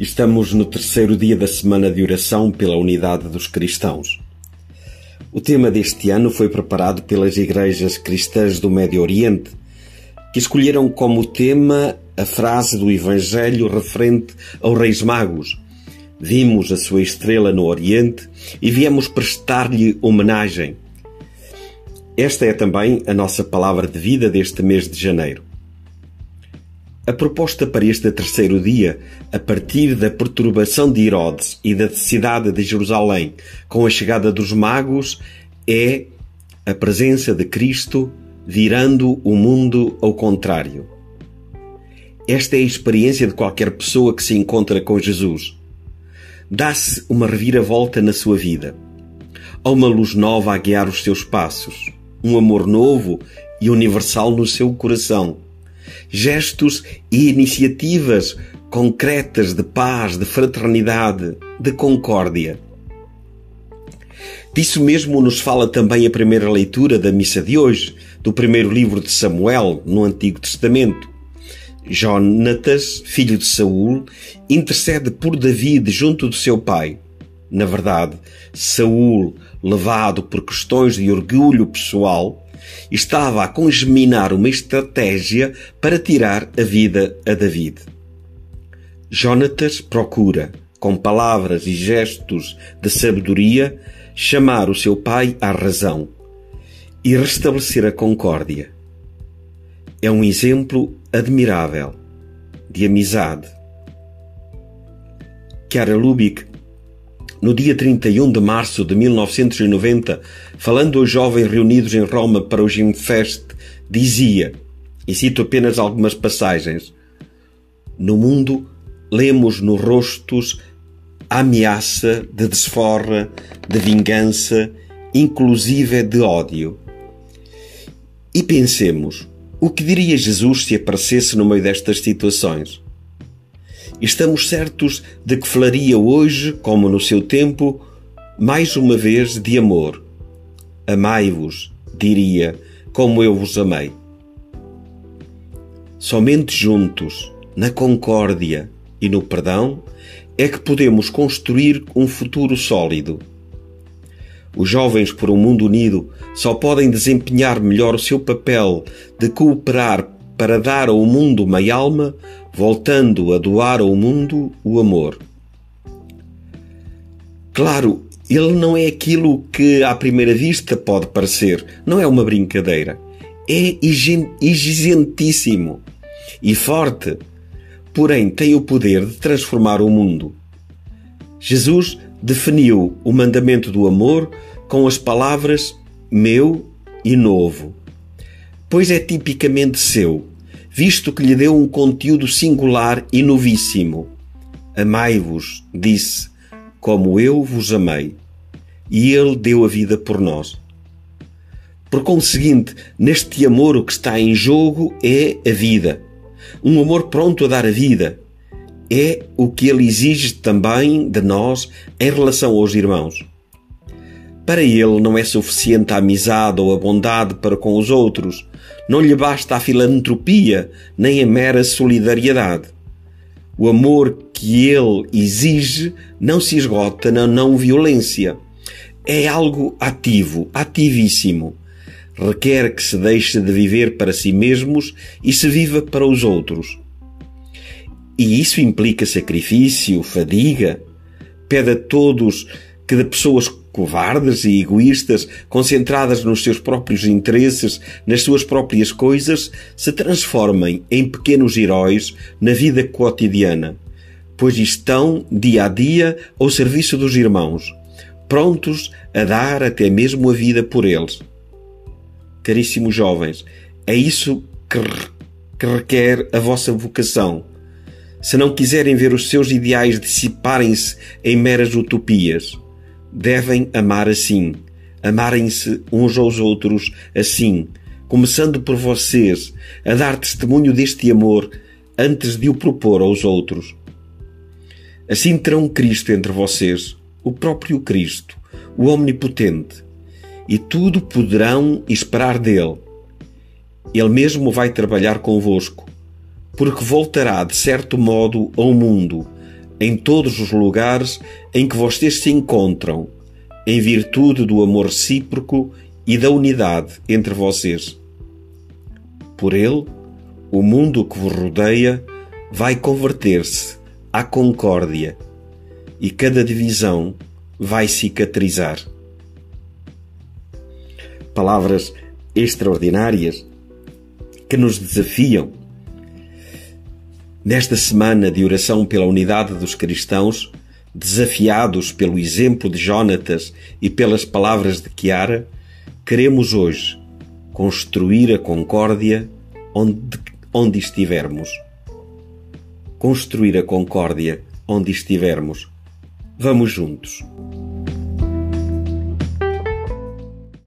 Estamos no terceiro dia da semana de oração pela unidade dos cristãos. O tema deste ano foi preparado pelas igrejas cristãs do Médio Oriente, que escolheram como tema a frase do Evangelho referente aos Reis Magos. Vimos a sua estrela no Oriente e viemos prestar-lhe homenagem. Esta é também a nossa palavra de vida deste mês de janeiro. A proposta para este terceiro dia, a partir da perturbação de Herodes e da cidade de Jerusalém com a chegada dos magos, é a presença de Cristo virando o mundo ao contrário. Esta é a experiência de qualquer pessoa que se encontra com Jesus. Dá-se uma reviravolta na sua vida. Há uma luz nova a guiar os seus passos, um amor novo e universal no seu coração gestos e iniciativas concretas de paz, de fraternidade, de concórdia. Disso mesmo nos fala também a primeira leitura da missa de hoje, do primeiro livro de Samuel, no Antigo Testamento. Jonatas, filho de Saul, intercede por David junto do seu pai. Na verdade, Saul, levado por questões de orgulho pessoal, estava a congeminar uma estratégia para tirar a vida a David. Jonatas procura, com palavras e gestos de sabedoria, chamar o seu pai à razão e restabelecer a concórdia. É um exemplo admirável de amizade. Chiara Lubick no dia 31 de março de 1990, falando aos jovens reunidos em Roma para o Gimfest, dizia, e cito apenas algumas passagens: No mundo lemos nos rostos a ameaça de desforra, de vingança, inclusive de ódio. E pensemos, o que diria Jesus se aparecesse no meio destas situações? Estamos certos de que falaria hoje, como no seu tempo, mais uma vez de amor. Amai-vos, diria, como eu vos amei. Somente juntos, na concórdia e no perdão, é que podemos construir um futuro sólido. Os jovens por um mundo unido só podem desempenhar melhor o seu papel de cooperar para dar ao mundo uma alma, voltando a doar ao mundo o amor. Claro, ele não é aquilo que à primeira vista pode parecer, não é uma brincadeira. É exigentíssimo e forte, porém tem o poder de transformar o mundo. Jesus definiu o mandamento do amor com as palavras meu e novo, pois é tipicamente seu visto que lhe deu um conteúdo singular e novíssimo. Amai-vos, disse, como eu vos amei. E ele deu a vida por nós. Por conseguinte, neste amor o que está em jogo é a vida. Um amor pronto a dar a vida. É o que ele exige também de nós em relação aos irmãos. Para ele não é suficiente a amizade ou a bondade para com os outros, não lhe basta a filantropia nem a mera solidariedade. O amor que ele exige não se esgota na não violência. É algo ativo, ativíssimo. Requer que se deixe de viver para si mesmos e se viva para os outros. E isso implica sacrifício, fadiga. Pede a todos que de pessoas covardes e egoístas, concentradas nos seus próprios interesses, nas suas próprias coisas, se transformem em pequenos heróis na vida cotidiana, pois estão dia a dia ao serviço dos irmãos, prontos a dar até mesmo a vida por eles. Caríssimos jovens, é isso que, que requer a vossa vocação. Se não quiserem ver os seus ideais dissiparem-se em meras utopias, devem amar assim, amarem-se uns aos outros assim, começando por vocês a dar testemunho deste amor antes de o propor aos outros. Assim terão Cristo entre vocês, o próprio Cristo, o Omnipotente, e tudo poderão esperar dele. Ele mesmo vai trabalhar convosco, porque voltará de certo modo ao mundo em todos os lugares em que vocês se encontram, em virtude do amor recíproco e da unidade entre vocês. Por ele, o mundo que vos rodeia vai converter-se à concórdia e cada divisão vai cicatrizar. Palavras extraordinárias que nos desafiam. Nesta semana de oração pela unidade dos cristãos, desafiados pelo exemplo de Jonatas e pelas palavras de Chiara, queremos hoje construir a concórdia onde, onde estivermos. Construir a concórdia onde estivermos. Vamos juntos.